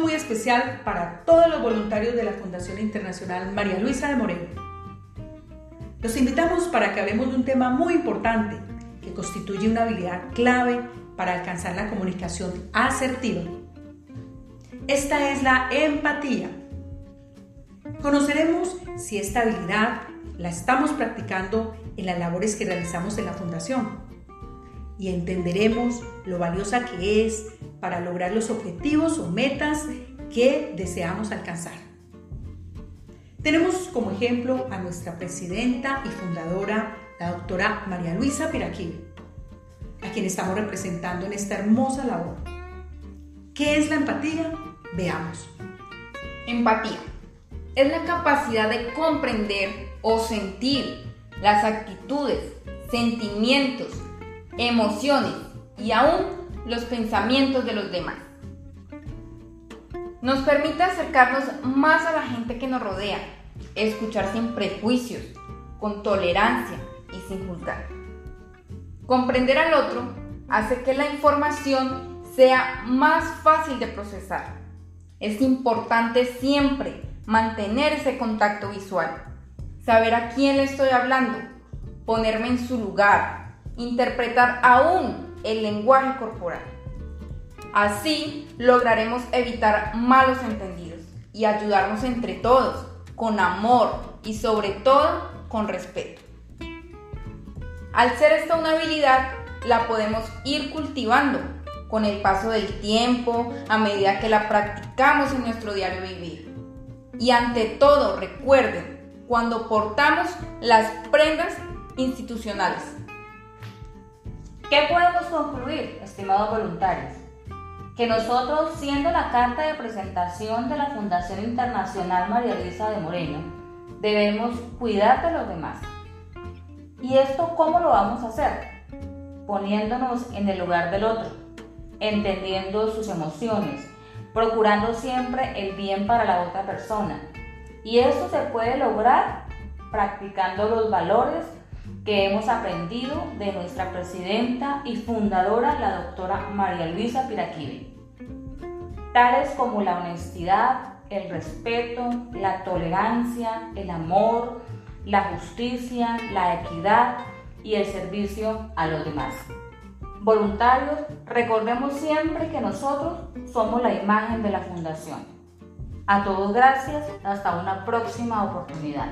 muy especial para todos los voluntarios de la Fundación Internacional María Luisa de Moreno. Los invitamos para que hablemos de un tema muy importante que constituye una habilidad clave para alcanzar la comunicación asertiva. Esta es la empatía. Conoceremos si esta habilidad la estamos practicando en las labores que realizamos en la Fundación y entenderemos lo valiosa que es para lograr los objetivos o metas que deseamos alcanzar. Tenemos como ejemplo a nuestra presidenta y fundadora, la doctora María Luisa Piraquí, a quien estamos representando en esta hermosa labor. ¿Qué es la empatía? Veamos. Empatía es la capacidad de comprender o sentir las actitudes, sentimientos, emociones y aún los pensamientos de los demás. Nos permite acercarnos más a la gente que nos rodea, escuchar sin prejuicios, con tolerancia y sin juzgar. Comprender al otro hace que la información sea más fácil de procesar. Es importante siempre mantener ese contacto visual, saber a quién le estoy hablando, ponerme en su lugar, interpretar aún el lenguaje corporal. Así lograremos evitar malos entendidos y ayudarnos entre todos con amor y sobre todo con respeto. Al ser esta una habilidad, la podemos ir cultivando con el paso del tiempo, a medida que la practicamos en nuestro diario vivir. Y ante todo, recuerden, cuando portamos las prendas institucionales, ¿Qué podemos concluir, estimados voluntarios? Que nosotros, siendo la carta de presentación de la Fundación Internacional María Luisa de Moreno, debemos cuidar de los demás. ¿Y esto cómo lo vamos a hacer? Poniéndonos en el lugar del otro, entendiendo sus emociones, procurando siempre el bien para la otra persona. Y eso se puede lograr practicando los valores que hemos aprendido de nuestra presidenta y fundadora, la doctora María Luisa Piraquive, tales como la honestidad, el respeto, la tolerancia, el amor, la justicia, la equidad y el servicio a los demás. Voluntarios, recordemos siempre que nosotros somos la imagen de la Fundación. A todos gracias, hasta una próxima oportunidad.